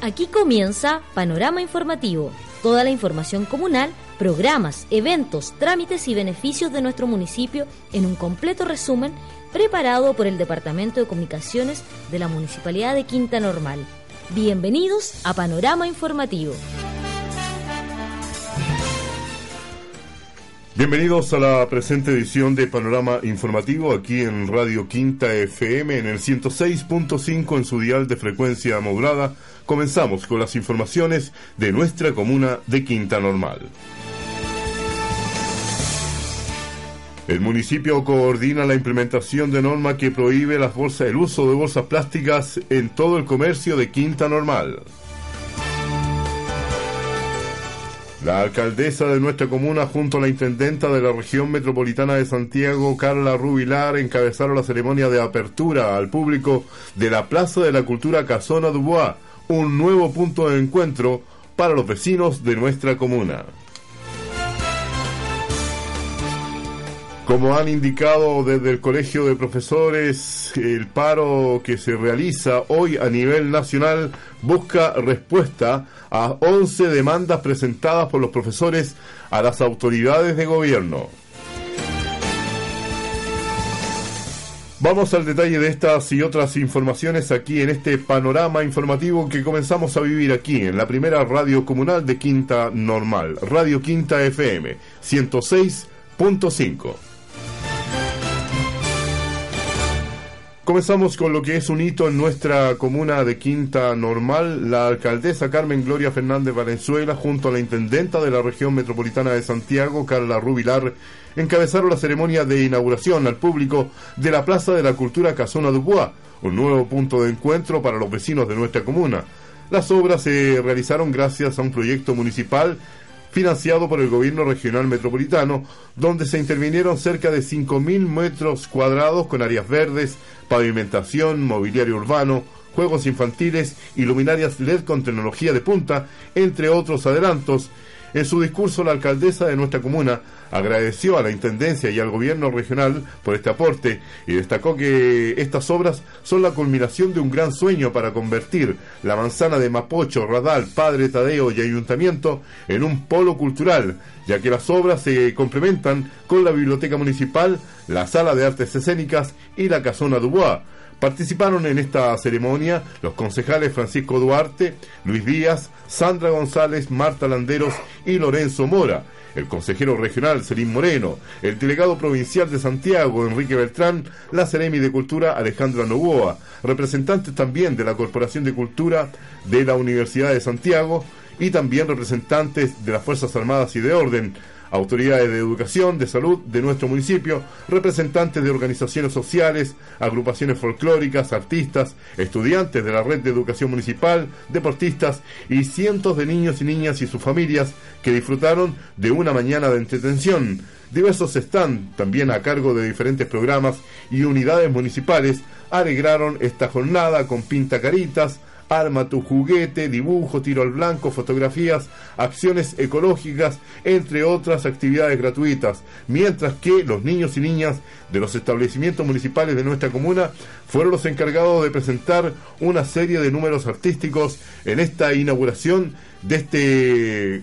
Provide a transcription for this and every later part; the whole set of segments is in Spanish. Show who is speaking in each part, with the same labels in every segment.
Speaker 1: Aquí comienza Panorama Informativo, toda la información comunal, programas, eventos, trámites y beneficios de nuestro municipio en un completo resumen preparado por el Departamento de Comunicaciones de la Municipalidad de Quinta Normal. Bienvenidos a Panorama Informativo.
Speaker 2: Bienvenidos a la presente edición de Panorama Informativo aquí en Radio Quinta FM en el 106.5 en su dial de frecuencia modulada. Comenzamos con las informaciones de nuestra comuna de Quinta Normal. El municipio coordina la implementación de norma que prohíbe las bolsas, el uso de bolsas plásticas en todo el comercio de Quinta Normal. La alcaldesa de nuestra comuna junto a la intendenta de la región metropolitana de Santiago, Carla Rubilar, encabezaron la ceremonia de apertura al público de la Plaza de la Cultura Casona Dubois, un nuevo punto de encuentro para los vecinos de nuestra comuna. Como han indicado desde el Colegio de Profesores, el paro que se realiza hoy a nivel nacional busca respuesta a 11 demandas presentadas por los profesores a las autoridades de gobierno. Vamos al detalle de estas y otras informaciones aquí en este panorama informativo que comenzamos a vivir aquí en la primera radio comunal de Quinta Normal, Radio Quinta FM 106.5. Comenzamos con lo que es un hito en nuestra comuna de Quinta Normal. La alcaldesa Carmen Gloria Fernández Valenzuela, junto a la intendenta de la región metropolitana de Santiago, Carla Rubilar, encabezaron la ceremonia de inauguración al público de la Plaza de la Cultura Casona Dubois, un nuevo punto de encuentro para los vecinos de nuestra comuna. Las obras se realizaron gracias a un proyecto municipal financiado por el gobierno regional metropolitano, donde se intervinieron cerca de 5.000 metros cuadrados con áreas verdes, pavimentación, mobiliario urbano, juegos infantiles y luminarias LED con tecnología de punta, entre otros adelantos. En su discurso, la alcaldesa de nuestra comuna agradeció a la Intendencia y al Gobierno regional por este aporte y destacó que estas obras son la culminación de un gran sueño para convertir la manzana de Mapocho, Radal, Padre Tadeo y Ayuntamiento en un polo cultural, ya que las obras se complementan con la Biblioteca Municipal, la Sala de Artes Escénicas y la Casona Dubois. Participaron en esta ceremonia los concejales Francisco Duarte, Luis Díaz, Sandra González, Marta Landeros y Lorenzo Mora, el consejero regional Serín Moreno, el delegado provincial de Santiago Enrique Beltrán, la Ceremi de Cultura Alejandra Novoa, representantes también de la Corporación de Cultura de la Universidad de Santiago y también representantes de las Fuerzas Armadas y de Orden, autoridades de educación, de salud de nuestro municipio, representantes de organizaciones sociales, agrupaciones folclóricas, artistas, estudiantes de la red de educación municipal, deportistas y cientos de niños y niñas y sus familias que disfrutaron de una mañana de entretención. Diversos están también a cargo de diferentes programas y unidades municipales alegraron esta jornada con pintacaritas, Arma tu juguete, dibujo, tiro al blanco, fotografías, acciones ecológicas, entre otras actividades gratuitas, mientras que los niños y niñas de los establecimientos municipales de nuestra comuna fueron los encargados de presentar una serie de números artísticos en esta inauguración de este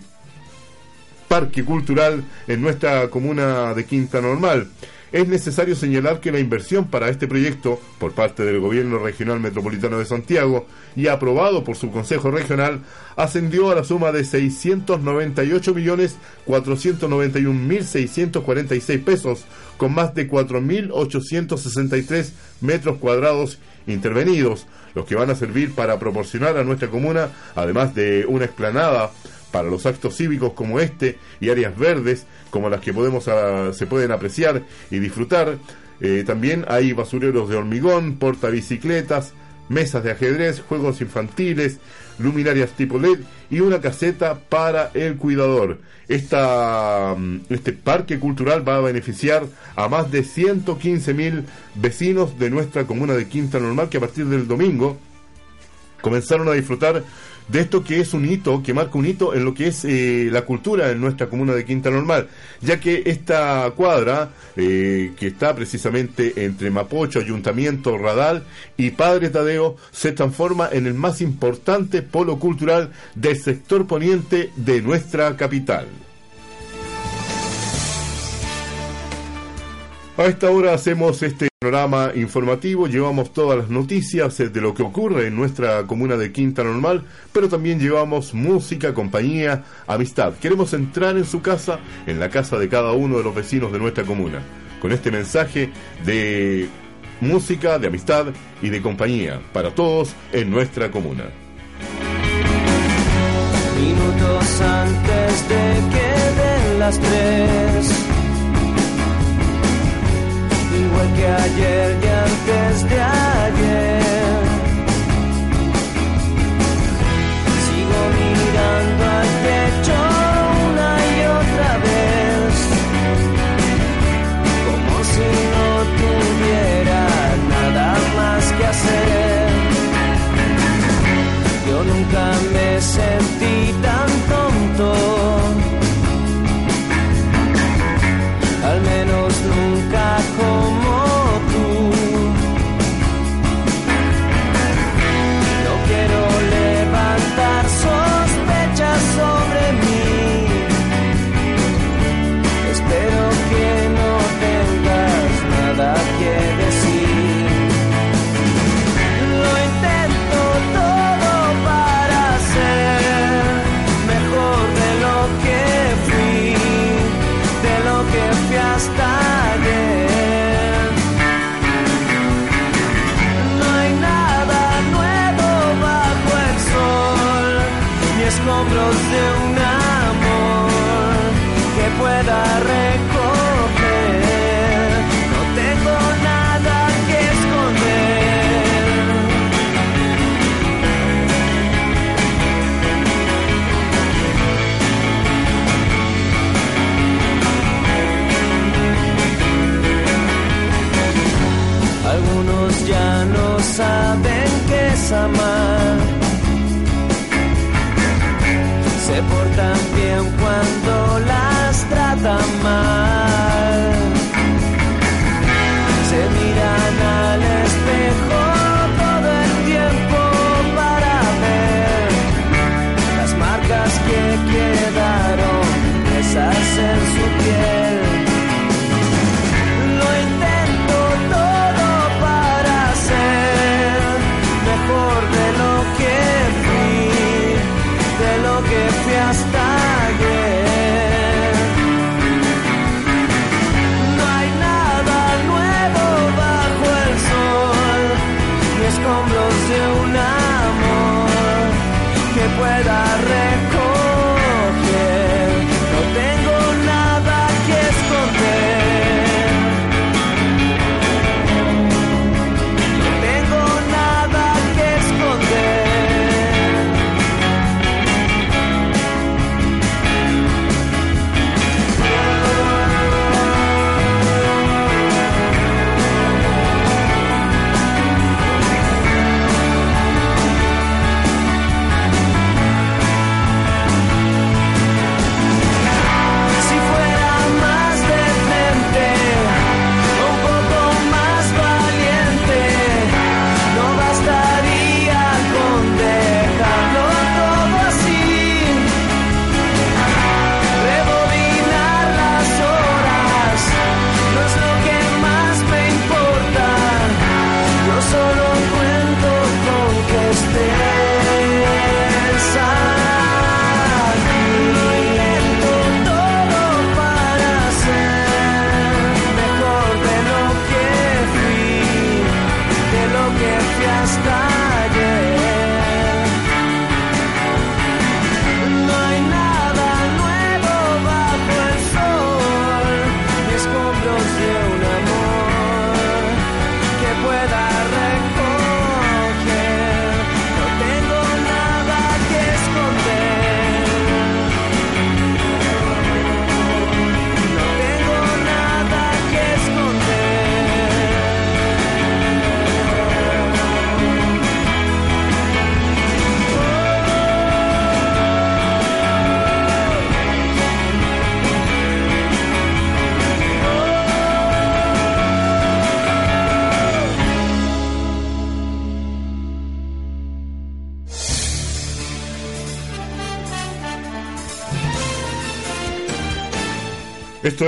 Speaker 2: parque cultural en nuestra comuna de Quinta Normal es necesario señalar que la inversión para este proyecto por parte del Gobierno Regional Metropolitano de Santiago y aprobado por su Consejo Regional ascendió a la suma de 698.491.646 pesos con más de 4.863 metros cuadrados intervenidos, los que van a servir para proporcionar a nuestra comuna, además de una explanada para los actos cívicos como este y áreas verdes como las que podemos ah, se pueden apreciar y disfrutar. Eh, también hay basureros de hormigón, portabicicletas, mesas de ajedrez, juegos infantiles, luminarias tipo LED y una caseta para el cuidador. Mm, este parque cultural va a beneficiar a más de 115 mil vecinos de nuestra comuna de Quinta Normal que a partir del domingo comenzaron a disfrutar de esto que es un hito, que marca un hito en lo que es eh, la cultura en nuestra comuna de Quinta Normal, ya que esta cuadra, eh, que está precisamente entre Mapocho, Ayuntamiento, Radal y Padre Tadeo, se transforma en el más importante polo cultural del sector poniente de nuestra capital. A esta hora hacemos este programa informativo, llevamos todas las noticias de lo que ocurre en nuestra comuna de Quinta Normal, pero también llevamos música, compañía, amistad. Queremos entrar en su casa, en la casa de cada uno de los vecinos de nuestra comuna, con este mensaje de música, de amistad y de compañía para todos en nuestra comuna.
Speaker 3: Minutos antes de que den las tres que ayer y antes de ayer.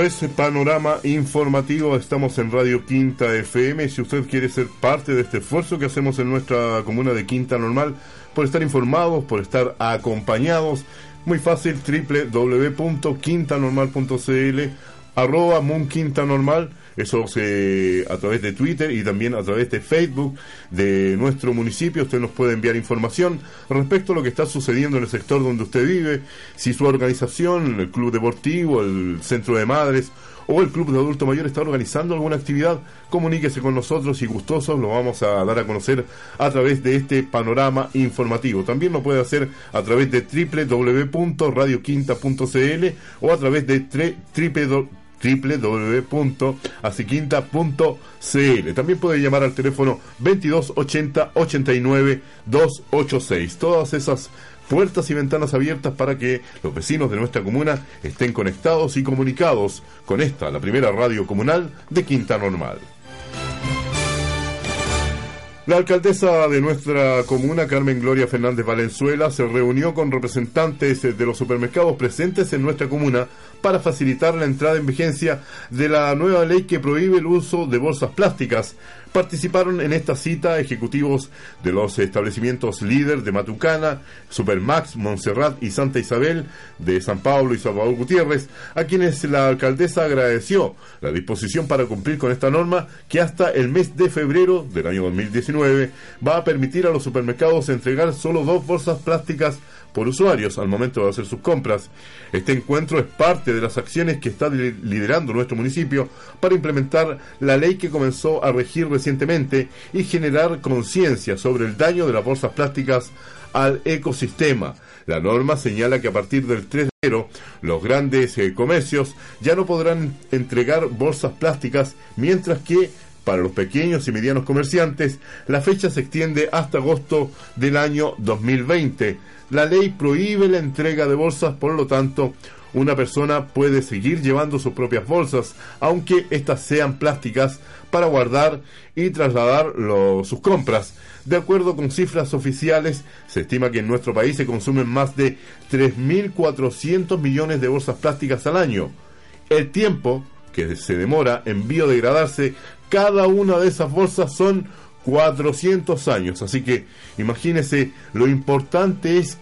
Speaker 2: Es Panorama Informativo, estamos en Radio Quinta FM. Si usted quiere ser parte de este esfuerzo que hacemos en nuestra comuna de Quinta Normal, por estar informados, por estar acompañados, muy fácil, www.quintanormal.cl, arroba Moon Quinta Normal eso se, a través de Twitter y también a través de Facebook de nuestro municipio. Usted nos puede enviar información respecto a lo que está sucediendo en el sector donde usted vive, si su organización, el club deportivo, el centro de madres o el club de adulto mayor está organizando alguna actividad, comuníquese con nosotros y gustosos lo vamos a dar a conocer a través de este panorama informativo. También lo puede hacer a través de www.radioquinta.cl o a través de www.asiquinta.cl. También puede llamar al teléfono 2280 89 286. Todas esas puertas y ventanas abiertas para que los vecinos de nuestra comuna estén conectados y comunicados con esta, la primera radio comunal de Quinta Normal. La alcaldesa de nuestra comuna, Carmen Gloria Fernández Valenzuela, se reunió con representantes de los supermercados presentes en nuestra comuna para facilitar la entrada en vigencia de la nueva ley que prohíbe el uso de bolsas plásticas. Participaron en esta cita ejecutivos de los establecimientos líder de Matucana, Supermax, Montserrat y Santa Isabel, de San Pablo y Salvador Gutiérrez, a quienes la alcaldesa agradeció la disposición para cumplir con esta norma que hasta el mes de febrero del año 2019 va a permitir a los supermercados entregar solo dos bolsas plásticas por usuarios al momento de hacer sus compras. Este encuentro es parte de las acciones que está liderando nuestro municipio para implementar la ley que comenzó a regir recientemente y generar conciencia sobre el daño de las bolsas plásticas al ecosistema. La norma señala que a partir del 3 de enero los grandes eh, comercios ya no podrán entregar bolsas plásticas, mientras que para los pequeños y medianos comerciantes la fecha se extiende hasta agosto del año 2020. La ley prohíbe la entrega de bolsas, por lo tanto, una persona puede seguir llevando sus propias bolsas, aunque éstas sean plásticas, para guardar y trasladar sus compras. De acuerdo con cifras oficiales, se estima que en nuestro país se consumen más de 3.400 millones de bolsas plásticas al año. El tiempo que se demora en biodegradarse cada una de esas bolsas son 400 años. Así que imagínense, lo importante es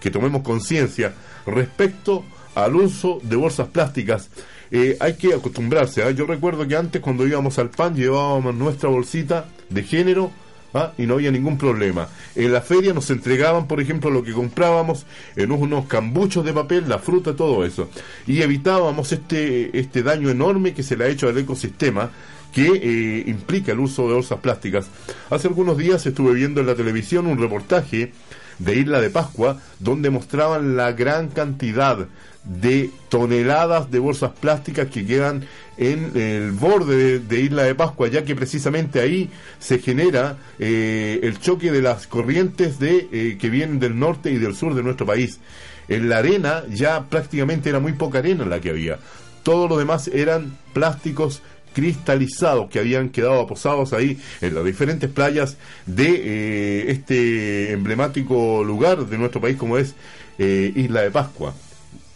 Speaker 2: que tomemos conciencia respecto al uso de bolsas plásticas. Eh, hay que acostumbrarse. ¿ah? Yo recuerdo que antes cuando íbamos al pan llevábamos nuestra bolsita de género ¿ah? y no había ningún problema. En la feria nos entregaban, por ejemplo, lo que comprábamos en unos cambuchos de papel, la fruta, todo eso. Y evitábamos este, este daño enorme que se le ha hecho al ecosistema que eh, implica el uso de bolsas plásticas. Hace algunos días estuve viendo en la televisión un reportaje de Isla de Pascua donde mostraban la gran cantidad de toneladas de bolsas plásticas que quedan en el borde de, Isla de Pascua, ya que precisamente ahí se genera eh, el choque de las corrientes de, eh, que vienen del norte y del sur de nuestro país. En la arena ya prácticamente era muy poca arena la que había. Todo lo demás eran plásticos cristalizados que habían quedado aposados ahí en las diferentes playas de eh, este emblemático lugar de nuestro país como es eh, Isla de Pascua.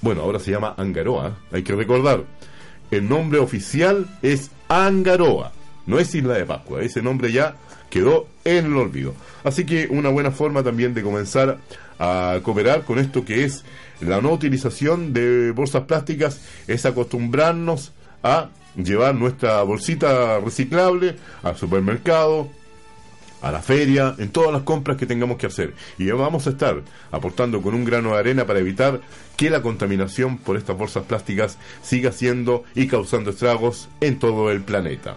Speaker 2: Bueno, ahora se llama Angaroa, hay que recordar. El nombre oficial es Angaroa, no es Isla de Pascua, ese nombre ya quedó en el olvido. Así que una buena forma también de comenzar a cooperar con esto que es la no utilización de bolsas plásticas es acostumbrarnos a llevar nuestra bolsita reciclable al supermercado, a la feria, en todas las compras que tengamos que hacer. Y vamos a estar aportando con un grano de arena para evitar que la contaminación por estas bolsas plásticas siga siendo y causando estragos en todo el planeta.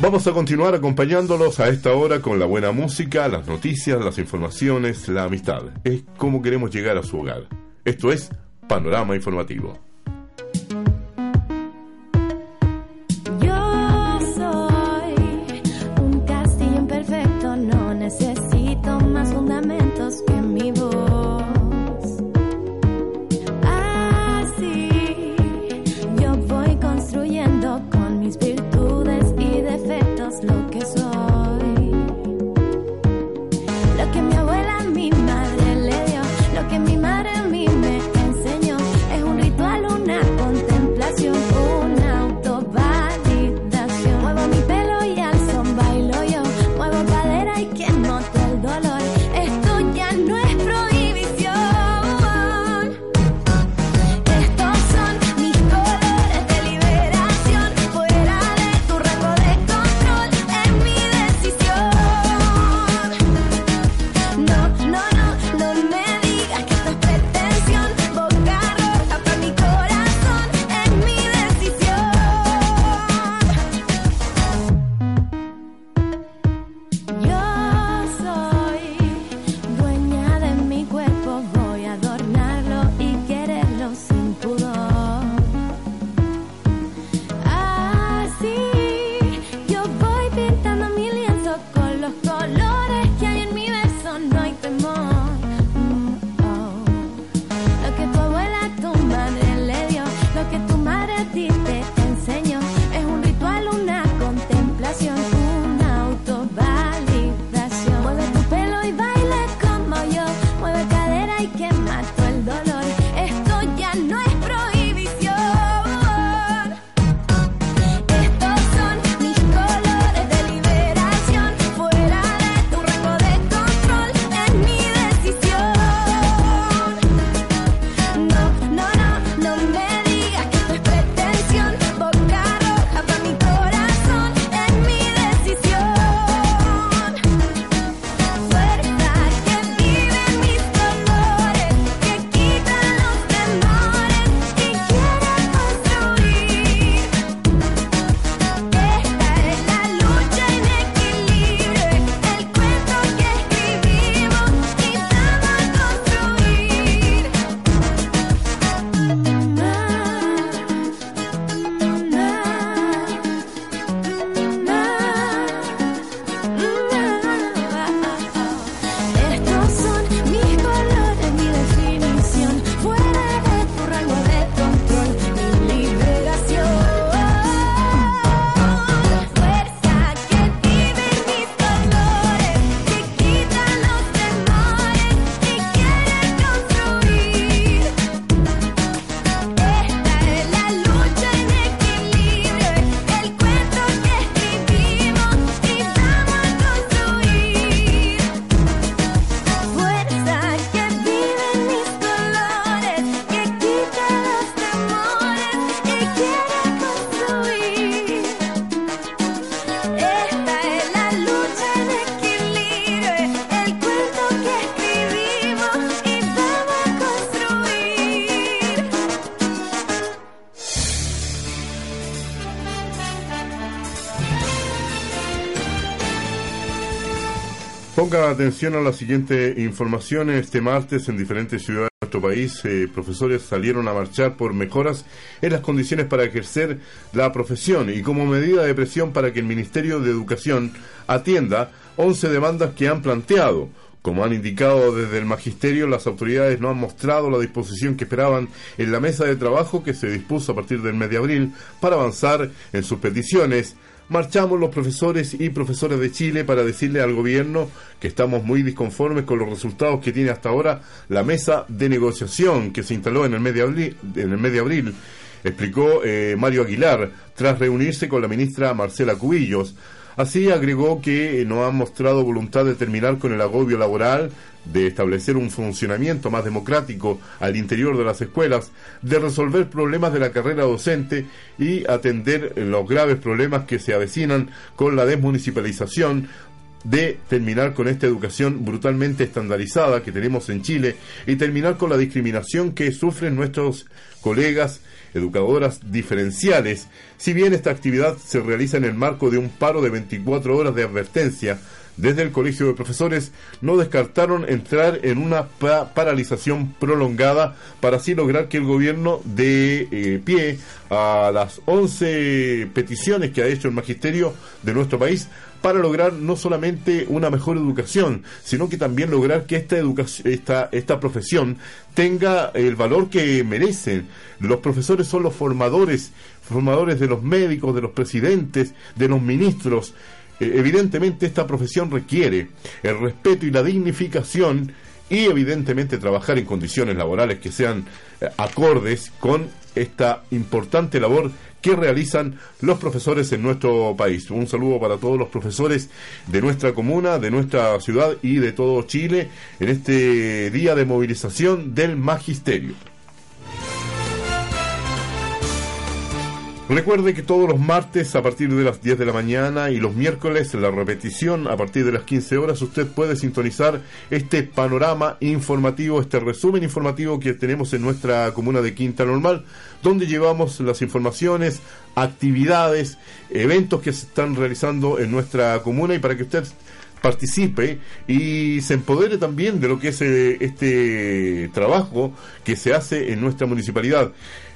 Speaker 2: Vamos a continuar acompañándolos a esta hora con la buena música, las noticias, las informaciones, la amistad. Es como queremos llegar a su hogar. Esto es Panorama Informativo. Atención a la siguiente información. Este martes en diferentes ciudades de nuestro país, eh, profesores salieron a marchar por mejoras en las condiciones para ejercer la profesión y como medida de presión para que el Ministerio de Educación atienda 11 demandas que han planteado. Como han indicado desde el magisterio, las autoridades no han mostrado la disposición que esperaban en la mesa de trabajo que se dispuso a partir del mes de abril para avanzar en sus peticiones marchamos los profesores y profesores de Chile para decirle al gobierno que estamos muy disconformes con los resultados que tiene hasta ahora la mesa de negociación que se instaló en el mes de abril, en el mes de abril explicó eh, Mario Aguilar tras reunirse con la ministra Marcela Cubillos. Así agregó que no han mostrado voluntad de terminar con el agobio laboral, de establecer un funcionamiento más democrático al interior de las escuelas, de resolver problemas de la carrera docente y atender los graves problemas que se avecinan con la desmunicipalización, de terminar con esta educación brutalmente estandarizada que tenemos en Chile y terminar con la discriminación que sufren nuestros colegas educadoras diferenciales, si bien esta actividad se realiza en el marco de un paro de 24 horas de advertencia, desde el Colegio de Profesores no descartaron entrar en una paralización prolongada para así lograr que el gobierno dé eh, pie a las 11 peticiones que ha hecho el magisterio de nuestro país para lograr no solamente una mejor educación, sino que también lograr que esta educación, esta, esta profesión tenga el valor que merecen. Los profesores son los formadores, formadores de los médicos, de los presidentes, de los ministros. Eh, evidentemente esta profesión requiere el respeto y la dignificación y evidentemente trabajar en condiciones laborales que sean eh, acordes con esta importante labor que realizan los profesores en nuestro país. Un saludo para todos los profesores de nuestra comuna, de nuestra ciudad y de todo Chile en este día de movilización del magisterio. Recuerde que todos los martes a partir de las 10 de la mañana y los miércoles la repetición a partir de las 15 horas usted puede sintonizar este panorama informativo, este resumen informativo que tenemos en nuestra comuna de Quinta Normal, donde llevamos las informaciones, actividades, eventos que se están realizando en nuestra comuna y para que usted participe y se empodere también de lo que es eh, este trabajo que se hace en nuestra municipalidad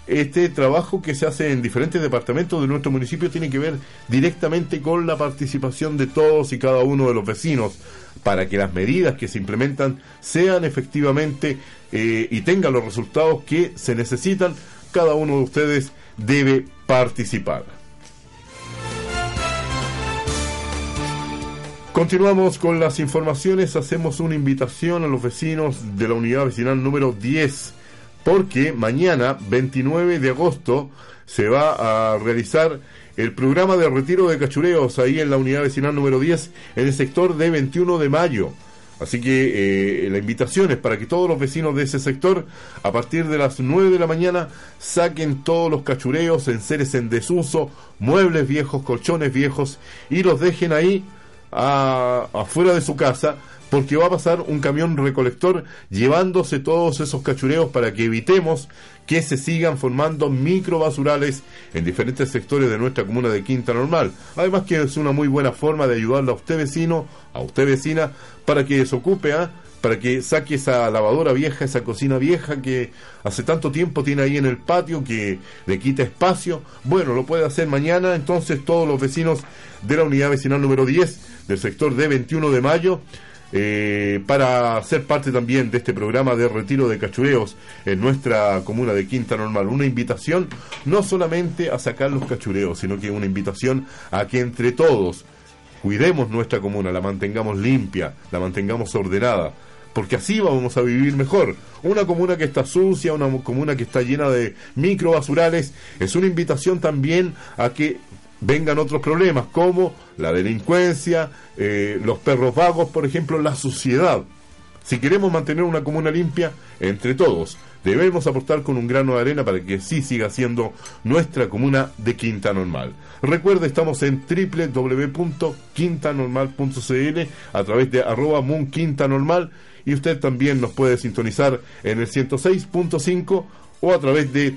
Speaker 2: este trabajo que se hace en diferentes departamentos de nuestro municipio tiene que ver directamente con la participación de todos y cada uno de los vecinos para que las medidas que se implementan sean efectivamente eh, y tengan los resultados que se necesitan. Cada uno de ustedes debe participar. Continuamos con las informaciones, hacemos una invitación a los vecinos de la unidad vecinal número 10 porque mañana, 29 de agosto, se va a realizar el programa de retiro de cachureos ahí en la unidad vecinal número 10, en el sector de 21 de mayo. Así que eh, la invitación es para que todos los vecinos de ese sector, a partir de las 9 de la mañana, saquen todos los cachureos, en seres en desuso, muebles viejos, colchones viejos, y los dejen ahí afuera de su casa porque va a pasar un camión recolector llevándose todos esos cachureos para que evitemos que se sigan formando microbasurales en diferentes sectores de nuestra comuna de Quinta Normal. Además que es una muy buena forma de ayudarle a usted vecino, a usted vecina, para que se ocupe, ¿ah? para que saque esa lavadora vieja, esa cocina vieja que hace tanto tiempo tiene ahí en el patio que le quita espacio. Bueno, lo puede hacer mañana, entonces todos los vecinos de la unidad vecinal número 10 del sector de 21 de mayo eh, para ser parte también de este programa de retiro de cachureos en nuestra comuna de Quinta Normal. Una invitación no solamente a sacar los cachureos, sino que una invitación a que entre todos cuidemos nuestra comuna, la mantengamos limpia, la mantengamos ordenada porque así vamos a vivir mejor. Una comuna que está sucia, una comuna que está llena de microbasurales, es una invitación también a que vengan otros problemas como la delincuencia, eh, los perros vagos, por ejemplo, la suciedad. Si queremos mantener una comuna limpia, entre todos, debemos aportar con un grano de arena para que sí siga siendo nuestra comuna de Quinta Normal. Recuerde, estamos en www.quintanormal.cl a través de arroba Moon Quinta Normal y usted también nos puede sintonizar en el 106.5 o a través de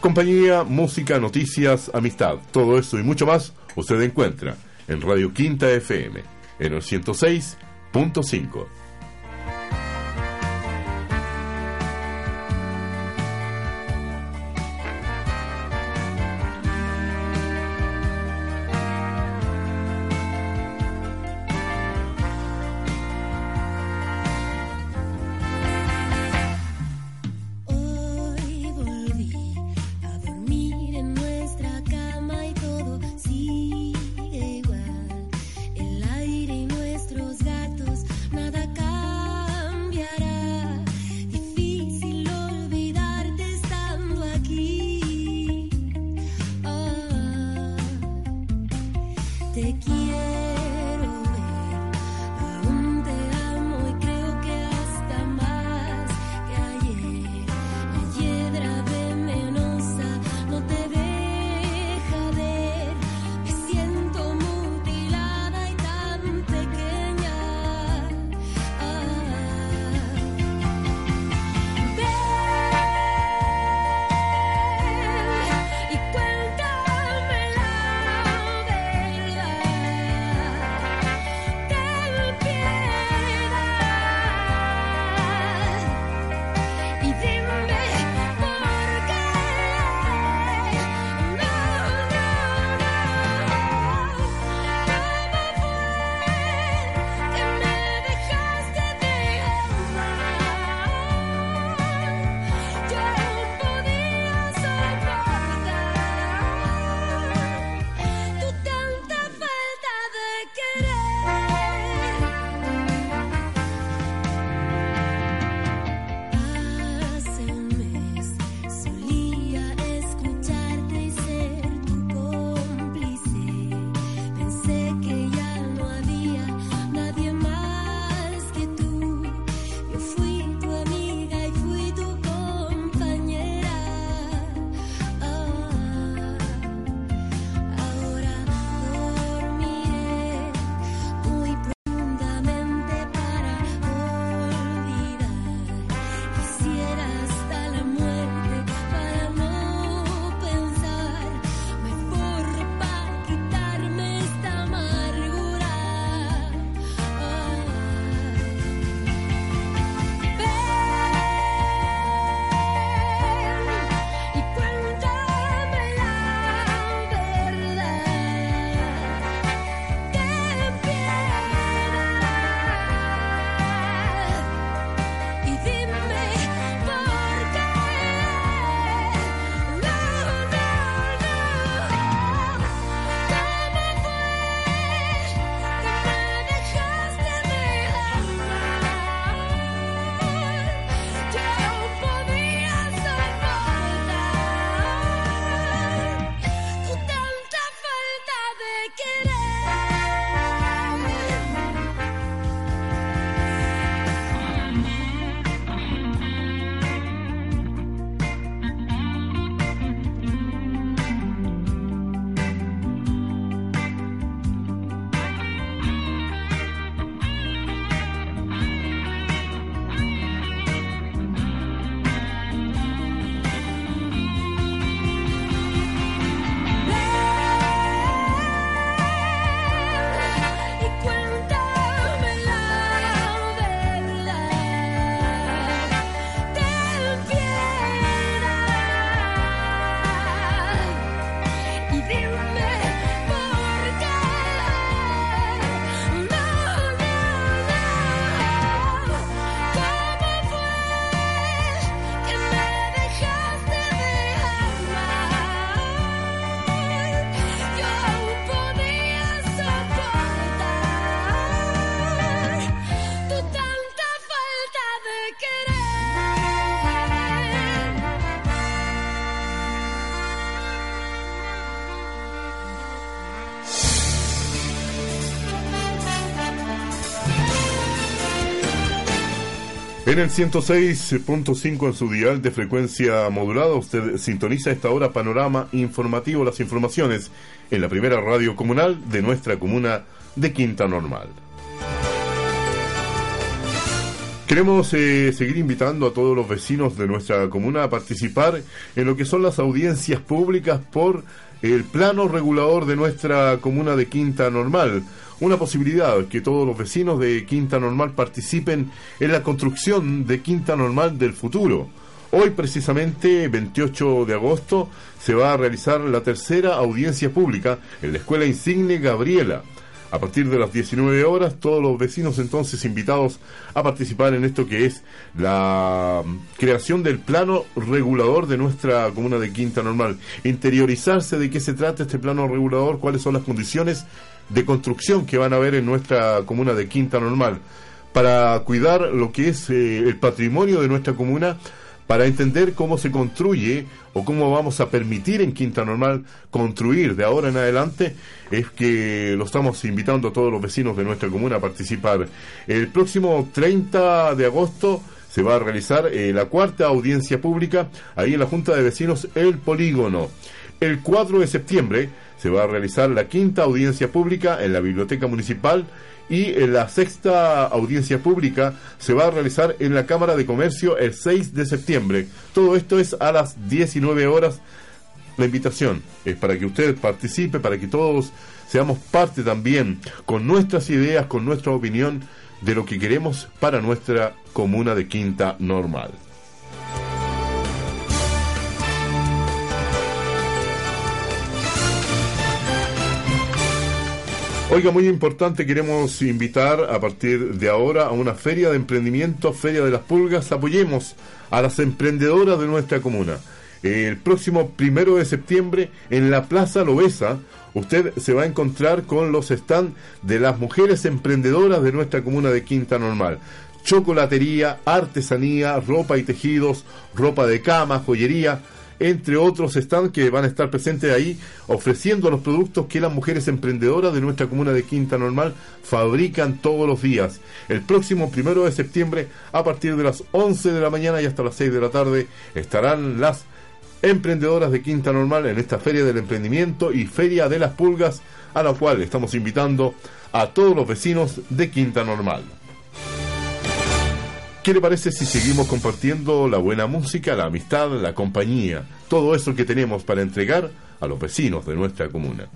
Speaker 4: Compañía, música, noticias, amistad, todo eso y mucho más usted encuentra en Radio Quinta FM en el 106.5. En el 106.5 en su dial de frecuencia modulada, usted sintoniza esta hora panorama informativo, las informaciones en la primera radio comunal de nuestra comuna de Quinta Normal.
Speaker 2: Queremos eh, seguir invitando a todos los vecinos de nuestra comuna a participar en lo que son las audiencias públicas por el plano regulador de nuestra comuna de Quinta Normal. Una posibilidad que todos los vecinos de Quinta Normal participen en la construcción de Quinta Normal del futuro. Hoy precisamente, 28 de agosto, se va a realizar la tercera audiencia pública en la Escuela Insigne Gabriela. A partir de las 19 horas, todos los vecinos entonces invitados a participar en esto que es la mm, creación del plano regulador de nuestra comuna de Quinta Normal. Interiorizarse de qué se trata este plano regulador, cuáles son las condiciones de construcción que van a haber en nuestra comuna de Quinta Normal, para cuidar lo que es eh, el patrimonio de nuestra comuna para entender cómo se construye o cómo vamos a permitir en Quinta Normal construir de ahora en adelante, es que lo estamos invitando a todos los vecinos de nuestra comuna a participar. El próximo 30 de agosto se va a realizar eh, la cuarta audiencia pública ahí en la Junta de Vecinos El Polígono. El 4 de septiembre se va a realizar la quinta audiencia pública en la Biblioteca Municipal y en la sexta audiencia pública se va a realizar en la Cámara de Comercio el 6 de septiembre. Todo esto es a las 19 horas. La invitación es para que usted participe, para que todos seamos parte también con nuestras ideas, con nuestra opinión de lo que queremos para nuestra comuna de Quinta Normal. Oiga, muy importante, queremos invitar a partir de ahora a una feria de emprendimiento, Feria de las Pulgas. Apoyemos a las emprendedoras de nuestra comuna. El próximo primero de septiembre en la Plaza Lobesa, usted se va a encontrar con los stands de las mujeres emprendedoras de nuestra comuna de Quinta Normal. Chocolatería, artesanía, ropa y tejidos, ropa de cama, joyería entre otros están que van a estar presentes ahí ofreciendo los productos que las mujeres emprendedoras de nuestra comuna de Quinta Normal fabrican todos los días. El próximo primero de septiembre, a partir de las 11 de la mañana y hasta las 6 de la tarde, estarán las emprendedoras de Quinta Normal en esta Feria del Emprendimiento y Feria de las Pulgas, a la cual estamos invitando a todos los vecinos de Quinta Normal. ¿Qué le parece si seguimos compartiendo la buena música, la amistad, la compañía, todo eso que tenemos para entregar a los vecinos de nuestra comuna?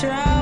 Speaker 2: try.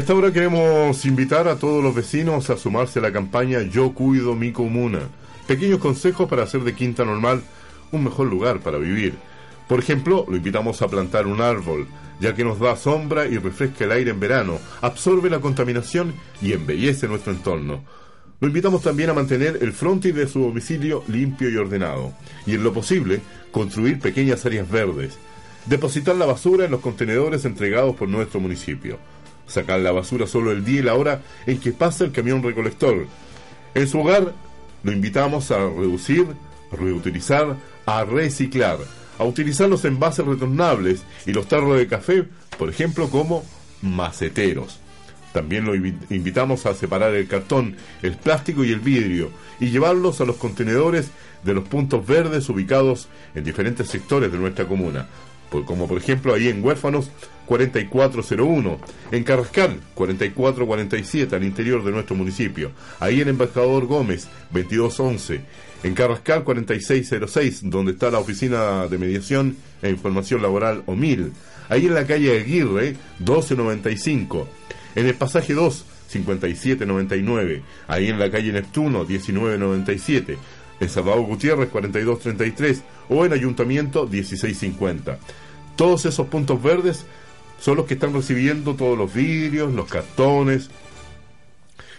Speaker 2: Esta hora queremos invitar a todos los vecinos a sumarse a la campaña Yo cuido mi comuna. Pequeños consejos para hacer de Quinta Normal un mejor lugar para vivir. Por ejemplo, lo invitamos a plantar un árbol, ya que nos da sombra y refresca el aire en verano, absorbe la contaminación y embellece nuestro entorno. Lo invitamos también a mantener el frontis de su domicilio limpio y ordenado, y en lo posible, construir pequeñas áreas verdes. Depositar la basura en los contenedores entregados por nuestro municipio sacar la basura solo el día y la hora en que pasa el camión recolector. En su hogar lo invitamos a reducir, reutilizar, a reciclar, a utilizar los envases retornables y los tarros de café, por ejemplo, como maceteros. También lo invitamos a separar el cartón, el plástico y el vidrio y llevarlos a los contenedores de los puntos verdes ubicados en diferentes sectores de nuestra comuna, como por ejemplo ahí en Huérfanos 4401, en Carrascal 4447 al interior de nuestro municipio, ahí en Embajador Gómez 2211, en Carrascal 4606 donde está la oficina de mediación e información laboral OMIL, ahí en la calle Aguirre 1295, en el pasaje 2 5799, ahí en la calle Neptuno 1997, en Salvador Gutiérrez 4233 o en Ayuntamiento 1650. Todos esos puntos verdes son los que están recibiendo todos los vidrios, los cartones,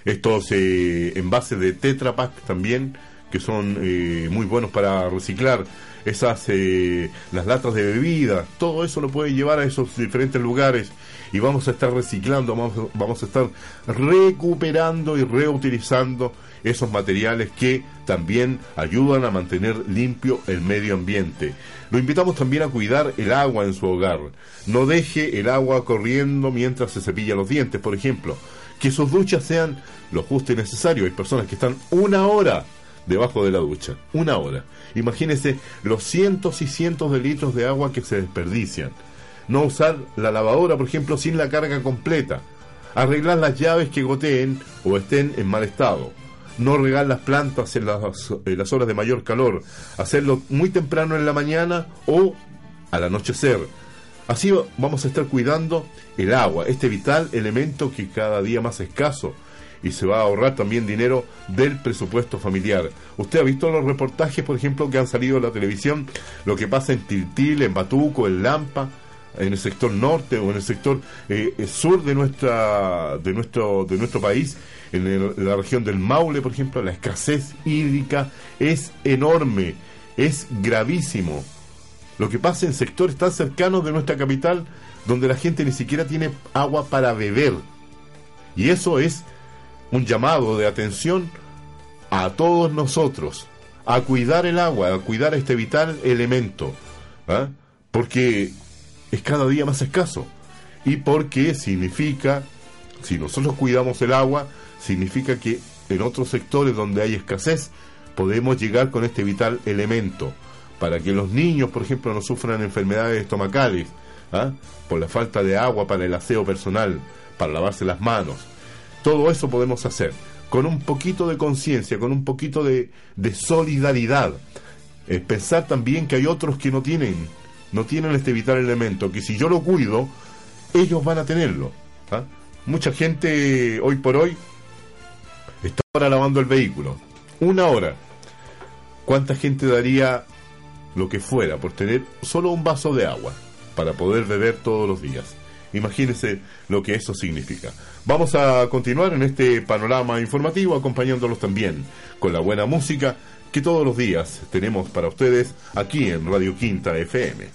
Speaker 2: estos eh, envases de Tetra Pak también, que son eh, muy buenos para reciclar, esas eh, las latas de bebida, todo eso lo puede llevar a esos diferentes lugares y vamos a estar reciclando, vamos, vamos a estar recuperando y reutilizando esos materiales que también ayudan a mantener limpio el medio ambiente. Lo invitamos también a cuidar el agua en su hogar. No deje el agua corriendo mientras se cepilla los dientes, por ejemplo. Que sus duchas sean lo justo y necesario. Hay personas que están una hora debajo de la ducha. Una hora. Imagínese los cientos y cientos de litros de agua que se desperdician. No usar la lavadora, por ejemplo, sin la carga completa. Arreglar las llaves que goteen o estén en mal estado no regar las plantas en las, horas de mayor calor, hacerlo muy temprano en la mañana o al anochecer. Así vamos a estar cuidando el agua, este vital elemento que cada día más escaso y se va a ahorrar también dinero del presupuesto familiar. Usted ha visto los reportajes, por ejemplo, que han salido en la televisión, lo que pasa en Tiltil, en Batuco, en Lampa, en el sector norte o en el sector eh, sur de nuestra de nuestro de nuestro país en, la región del Maule, por ejemplo, la escasez hídrica es enorme, es gravísimo. Lo que pasa en sectores tan cercanos de nuestra capital, donde la gente ni siquiera tiene agua para beber. Y eso es un llamado de atención a todos nosotros, a cuidar el agua, a cuidar este vital elemento, ¿ah? porque es cada día más escaso y porque significa, si nosotros cuidamos el agua, significa que en otros sectores donde hay escasez podemos llegar con este vital elemento para que los niños, por ejemplo, no sufran enfermedades estomacales ¿ah? por la falta de agua para el aseo personal, para lavarse las manos. Todo eso podemos hacer con un poquito de conciencia, con un poquito de, solidaridad. pensar también que hay otros que no tienen, no tienen este vital elemento, que si yo lo cuido, ellos van a tenerlo. ¿ah? Mucha gente hoy por hoy Está ahora lavando el vehículo. Una hora. ¿Cuánta gente daría lo que fuera por tener solo un vaso de agua para poder beber todos los días? Imagínense lo que eso significa. Vamos a continuar en este panorama informativo acompañándolos también con la buena música que todos los días tenemos para ustedes aquí en Radio Quinta FM.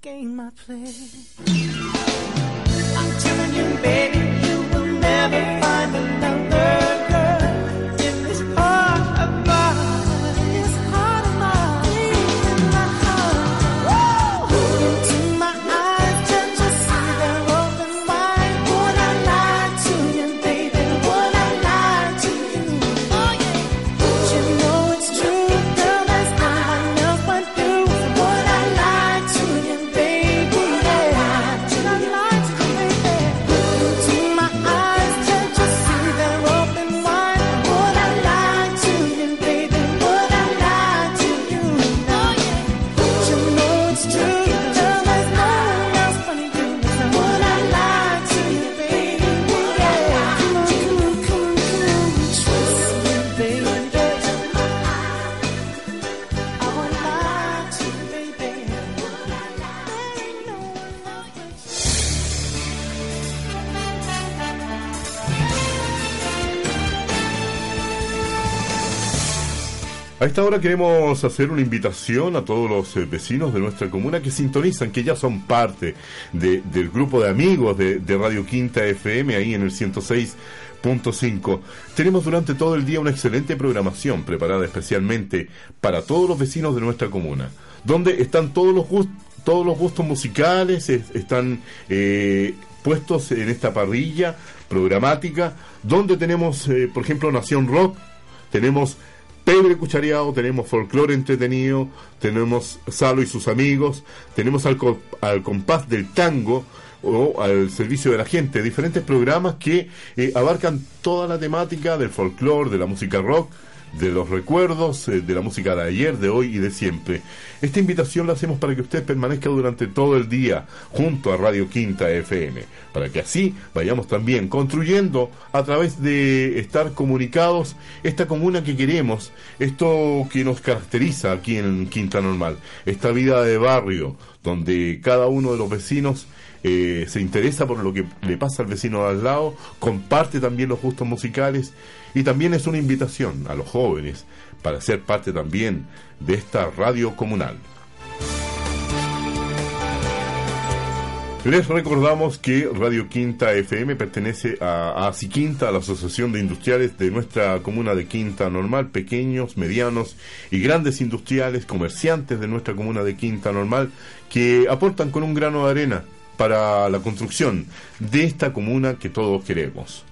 Speaker 2: game I play. Queremos hacer una invitación a todos los eh, vecinos de nuestra comuna que sintonizan, que ya son parte del grupo de amigos de, Radio Quinta FM ahí en el 106.5. Tenemos durante todo el día una excelente programación preparada especialmente para todos los vecinos de nuestra comuna, donde están todos los gustos, todos los gustos musicales, están eh, puestos en esta parrilla programática, donde tenemos, eh, por ejemplo, Nación Rock, tenemos Cuchareado, tenemos folclore entretenido, tenemos Salo y sus amigos, tenemos al, al compás del tango o al servicio de la gente, diferentes programas que eh, abarcan toda la temática del folclore, de la música rock, de los recuerdos, eh, de la música de ayer, de hoy y de siempre. Esta invitación la hacemos para que usted permanezca durante todo el día junto a Radio Quinta FM, para que así vayamos también construyendo a través de estar comunicados esta comuna que queremos, esto que nos caracteriza aquí en Quinta Normal, esta vida de barrio donde cada uno de los vecinos eh, se interesa por lo que le pasa al vecino de al lado, comparte también los gustos musicales y también es una invitación a los jóvenes para ser parte también de esta radio comunal. Les recordamos que Radio Quinta FM pertenece a ASI Quinta, a la Asociación de Industriales de nuestra comuna de Quinta Normal, pequeños, medianos y grandes industriales, comerciantes de nuestra comuna de Quinta Normal, que aportan con un grano de arena para la construcción de esta comuna que todos queremos.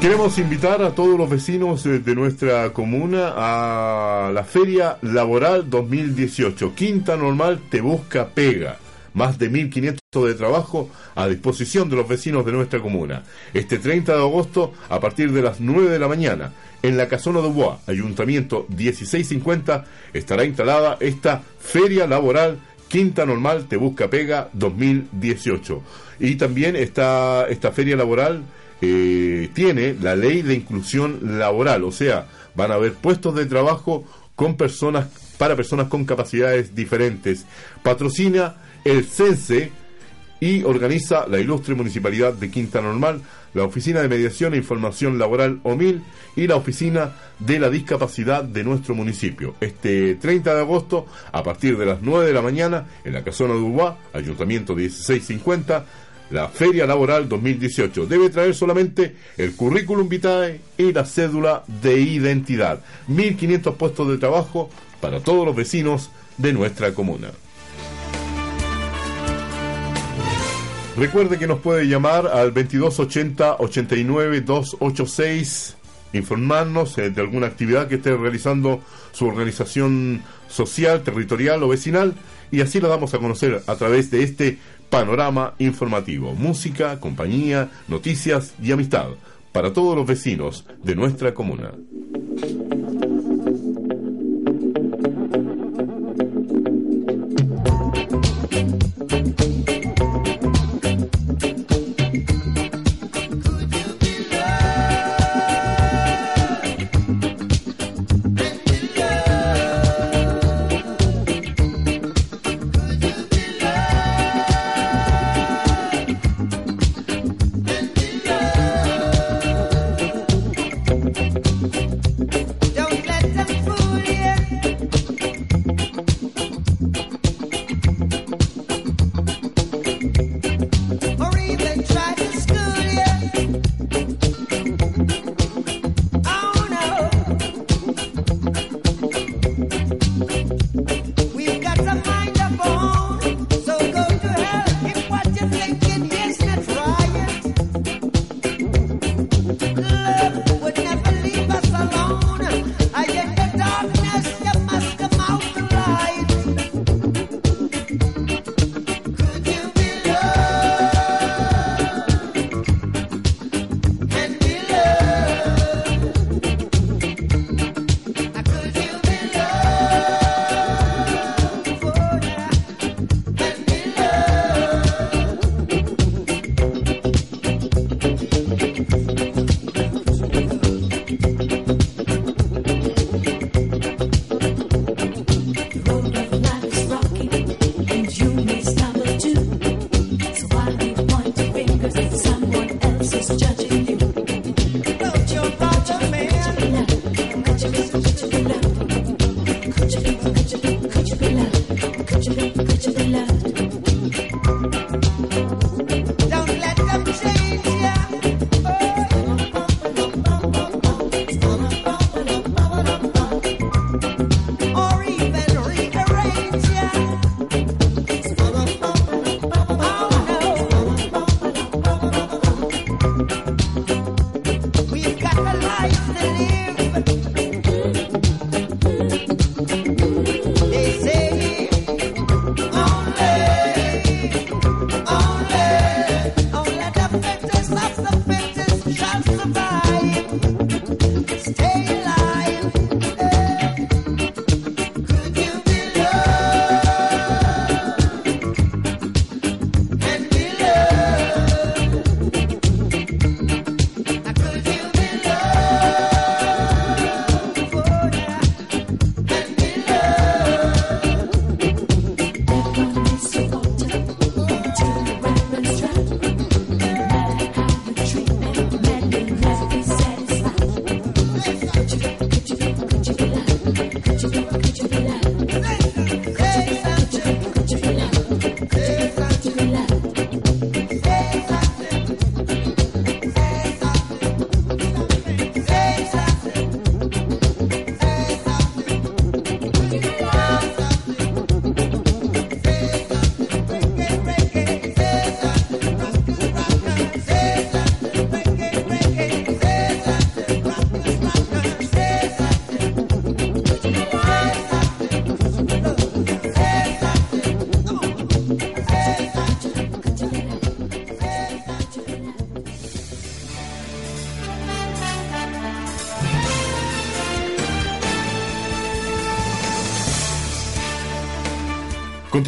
Speaker 2: Queremos invitar a todos los vecinos de nuestra comuna a la Feria Laboral 2018. Quinta Normal te busca pega. más de 1.500 de trabajo a disposición de los vecinos de nuestra comuna. Este 30 de agosto, a partir de las 9 de la mañana, en la Casona de Bois, Ayuntamiento 1650, estará instalada esta Feria Laboral Quinta Normal Te Busca Pega 2018. Y también esta, esta feria laboral eh, tiene la ley de inclusión laboral, o sea, van a haber puestos de trabajo con personas para personas con capacidades diferentes. Patrocina el CENSE y organiza la ilustre Municipalidad de Quinta Normal, la Oficina de Mediación e Información Laboral OMIL y la Oficina de la Discapacidad de nuestro municipio. Este 30 de agosto, a partir de las 9 de la mañana, en la Casona de Uruguay, Ayuntamiento 1650, la Feria Laboral 2018. Debe traer solamente el currículum vitae y la cédula de identidad. 1.500 puestos de trabajo para todos los vecinos de nuestra comuna. Recuerde que nos puede llamar al 2280 89 286 informarnos eh, de alguna actividad que esté realizando su organización social, territorial o vecinal y así lo damos a conocer a través de este panorama informativo, música, compañía, noticias y amistad para todos los vecinos de nuestra comuna.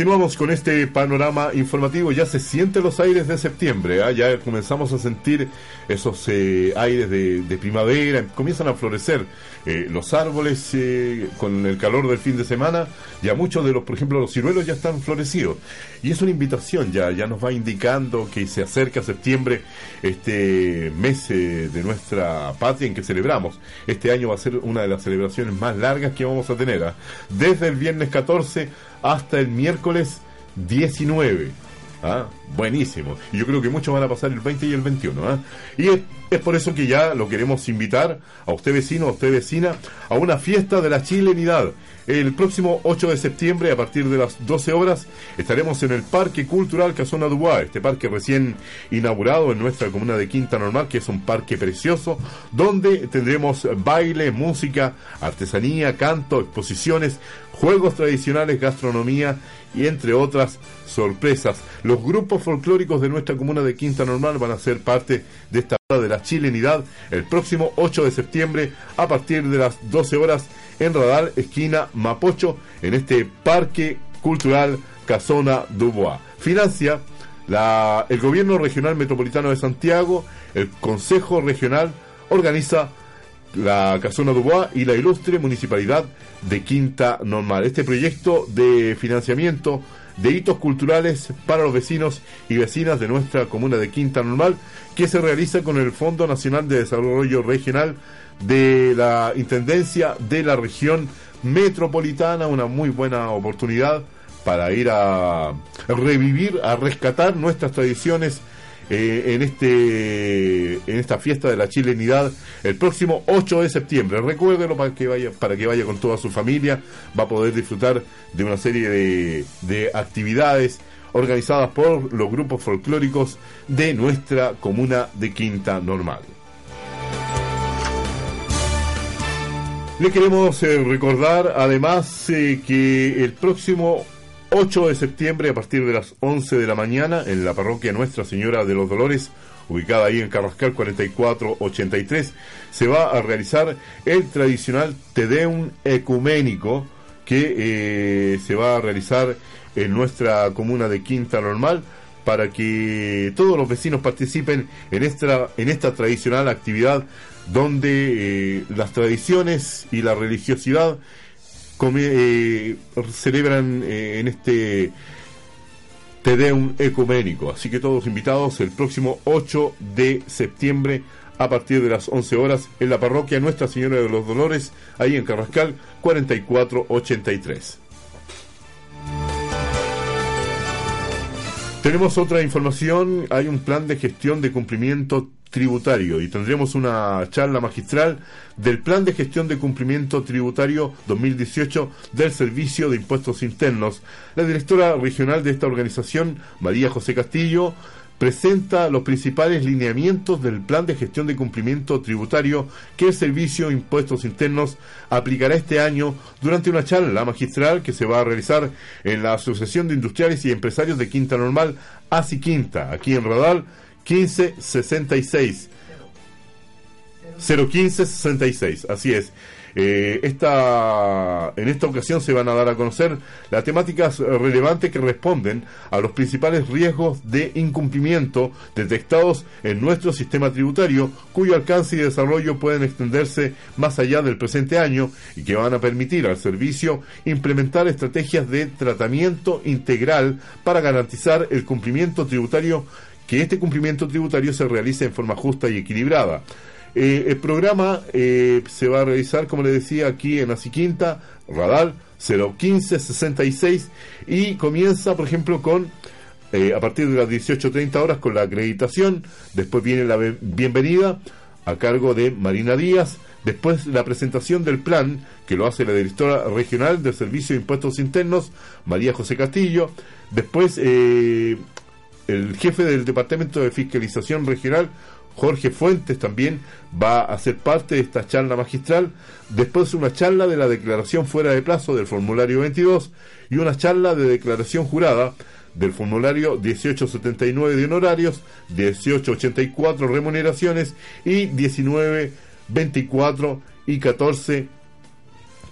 Speaker 2: Continuamos con este panorama informativo. Ya se sienten los aires de septiembre. ¿ah? Ya comenzamos a sentir esos eh, aires de, de, primavera. Comienzan a florecer eh, los árboles eh, con el calor del fin de semana. Ya muchos de los, por ejemplo, los ciruelos ya están florecidos. Y es una invitación ya. Ya nos va indicando que se acerca septiembre, este mes de nuestra patria en que celebramos. Este año va a ser una de las celebraciones más largas que vamos a tener. ¿ah? Desde el viernes 14 hasta el miércoles 19. ¿Ah? Buenísimo. Y yo creo que muchos van a pasar el 20 y el 21. ¿ah? Y es, es, por eso que ya lo queremos invitar a usted vecino, a usted vecina, a una fiesta de la chilenidad. El próximo 8 de septiembre, a partir de las 12 horas, estaremos en el Parque Cultural Casona Dubois, este parque recién inaugurado en nuestra comuna de Quinta Normal, que es un parque precioso, donde tendremos baile, música, artesanía, canto, exposiciones, juegos tradicionales, gastronomía y entre otras sorpresas. Los grupos folclóricos de nuestra comuna de Quinta Normal van a ser parte de esta de la chilenidad el próximo 8 de septiembre a partir de las 12 horas en Radar, esquina Mapocho, en este Parque Cultural Casona Dubois. Financia la, el Gobierno Regional Metropolitano de Santiago, el Consejo Regional organiza la Casona Dubois y la ilustre Municipalidad de Quinta Normal. Este proyecto de financiamiento de hitos culturales para los vecinos y vecinas de nuestra comuna de Quinta Normal, que se realiza con el Fondo Nacional de Desarrollo Regional de la Intendencia de la Región Metropolitana, una muy buena oportunidad para ir a revivir, a rescatar nuestras tradiciones eh, en este en esta fiesta de la chilenidad el próximo 8 de septiembre. Recuérdelo para que vaya para que vaya con toda su familia, va a poder disfrutar de una serie de, de actividades organizadas por los grupos folclóricos de nuestra comuna de Quinta Normal. Le queremos eh, recordar además eh, que el próximo 8 de septiembre a partir de las 11 de la mañana en la parroquia Nuestra Señora de los Dolores, ubicada ahí en Carrascal 4483, se va a realizar el tradicional Tedeum ecuménico que eh, se va a realizar en nuestra comuna de Quinta Normal para que todos los vecinos participen en esta, en esta tradicional actividad donde eh, las tradiciones y la religiosidad eh, celebran eh, en este Tedeum ecuménico. Así que todos invitados el próximo 8 de septiembre a partir de las 11 horas en la parroquia Nuestra Señora de los Dolores, ahí en Carrascal 4483. Tenemos otra información, hay un plan de gestión de cumplimiento tributario y tendremos una charla magistral del Plan de Gestión de Cumplimiento Tributario 2018 del Servicio de Impuestos Internos. La directora regional de esta organización, María José Castillo, presenta los principales lineamientos del plan de gestión de cumplimiento tributario que el Servicio de Impuestos Internos aplicará este año durante una charla magistral que se va a realizar en la Asociación de Industriales y Empresarios de Quinta Normal, ASI Quinta, aquí en Radal, 1566. 01566, así es. Eh, esta, en esta ocasión se van a dar a conocer las temáticas relevantes que responden a los principales riesgos de incumplimiento detectados en nuestro sistema tributario, cuyo alcance y desarrollo pueden extenderse más allá del presente año y que van a permitir al servicio implementar estrategias de tratamiento integral para garantizar el cumplimiento tributario que este cumplimiento tributario se realice en forma justa y equilibrada. Eh, el programa eh, se va a realizar, como le decía, aquí en Asiquinta, Radal 01566 y comienza, por ejemplo, con eh, a partir de las 18.30 horas con la acreditación, después viene la bienvenida a cargo de Marina Díaz, después la presentación del plan que lo hace la directora regional del Servicio de Impuestos Internos, María José Castillo, después el jefe del Departamento de Fiscalización Regional, Jorge Fuentes, también va a ser parte de esta charla magistral. Después una charla de la declaración fuera de plazo del formulario 22 y una charla de declaración jurada del formulario 1879 de honorarios, 1884 remuneraciones y 1924 y 14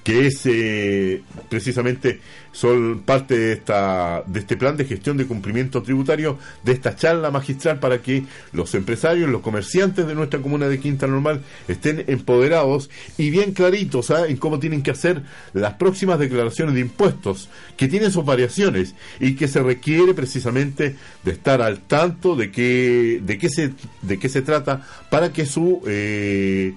Speaker 2: que es eh, precisamente son parte de esta de este plan de gestión de cumplimiento tributario de esta charla magistral para que los empresarios, los comerciantes de nuestra comuna de Quinta Normal estén empoderados y bien claritos ¿ah? en cómo tienen que hacer las próximas declaraciones de impuestos que tienen sus variaciones y que se requiere precisamente de estar al tanto de qué de qué se de qué se trata para que su eh,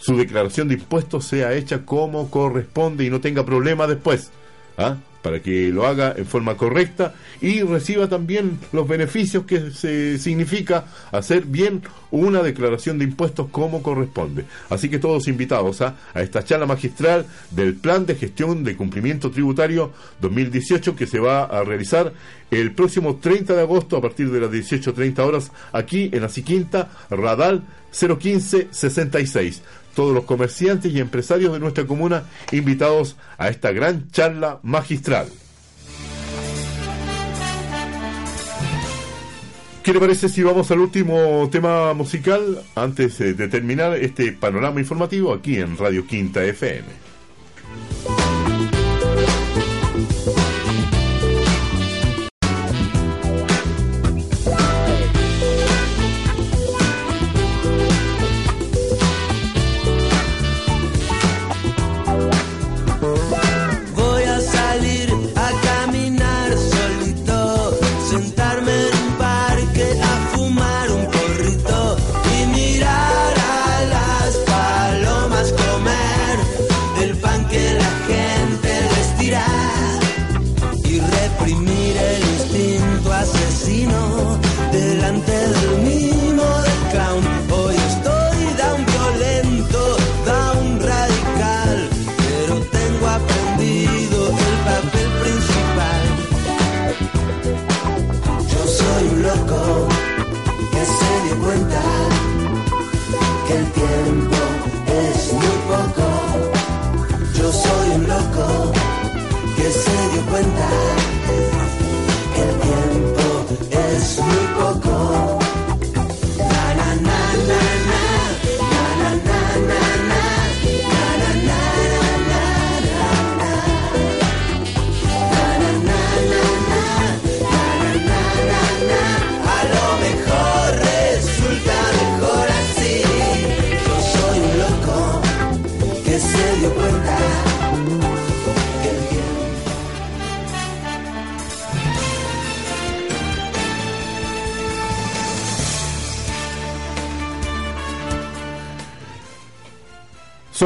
Speaker 2: su declaración de impuestos sea hecha como corresponde y no tenga problemas después. ¿ah? para que lo haga en forma correcta y reciba también los beneficios que se significa hacer bien una declaración de impuestos como corresponde. Así que todos invitados ¿ah? a esta charla magistral del Plan de Gestión de Cumplimiento Tributario 2018 que se va a realizar el próximo 30 de agosto a partir de las 18.30 horas aquí en Asiquinta, Radal 01566 todos los comerciantes y empresarios de nuestra comuna invitados a esta gran charla magistral. ¿Qué le parece si vamos al último tema musical antes de terminar este panorama informativo aquí en Radio Quinta FM?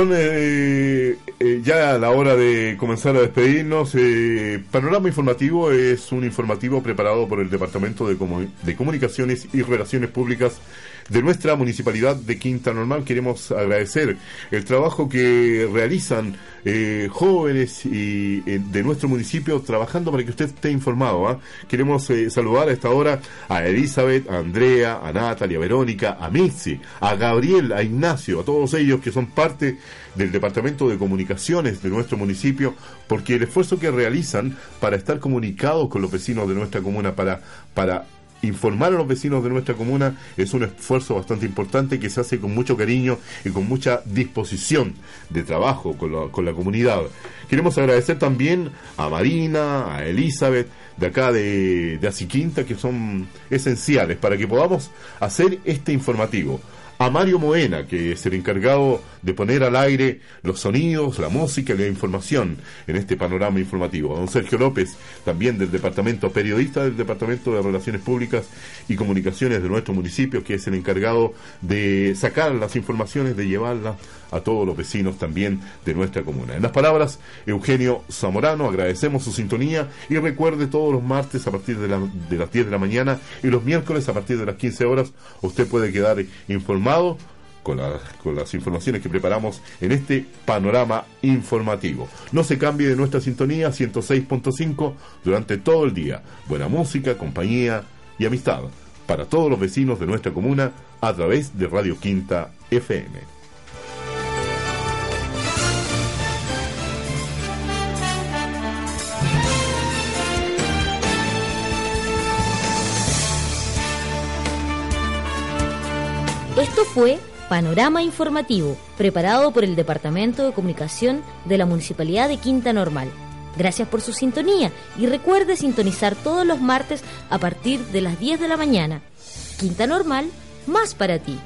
Speaker 2: Son eh, eh, ya a la hora de comenzar a despedirnos. Eh, Panorama Informativo es un informativo preparado por el Departamento de, de Comunicaciones y Relaciones Públicas de nuestra municipalidad de Quinta Normal. Queremos agradecer el trabajo que realizan eh, jóvenes y, eh, de nuestro municipio trabajando para que usted esté informado. ¿ah? Queremos eh, saludar a esta hora a Elizabeth, a Andrea, a Natalia, a Verónica, a Mitzi, a Gabriel, a Ignacio, a todos ellos que son parte del Departamento de Comunicaciones de nuestro municipio, porque el esfuerzo que realizan para estar comunicados con los vecinos de nuestra comuna, para, para informar a los vecinos de nuestra comuna es un esfuerzo bastante importante que se hace con mucho cariño y con mucha disposición de trabajo con la, comunidad. Queremos agradecer también a Marina, a Elizabeth, de acá de, de que son esenciales para que podamos hacer este informativo a Mario Moena, que es el encargado de poner al aire los sonidos, la música y la información en este panorama informativo. A don Sergio López, también del departamento periodista del Departamento de Relaciones Públicas y Comunicaciones de nuestro municipio, que es el encargado de sacar las informaciones, de llevarlas a todos los vecinos también de nuestra comuna. En las palabras, Eugenio Zamorano, agradecemos su sintonía y recuerde todos los martes a partir de, de las 10 de la mañana y los miércoles a partir de las 15 horas, usted puede quedar informado con, con, las informaciones que preparamos en este panorama informativo. No se cambie de nuestra sintonía 106.5 durante todo el día. Buena música, compañía y amistad para todos los vecinos de nuestra comuna a través de Radio Quinta FM.
Speaker 1: Esto fue Panorama Informativo, preparado por el Departamento de Comunicación de la Municipalidad de Quinta Normal. Gracias por su sintonía y recuerde sintonizar todos los martes a partir de las 10 de la mañana. Quinta Normal, más para ti.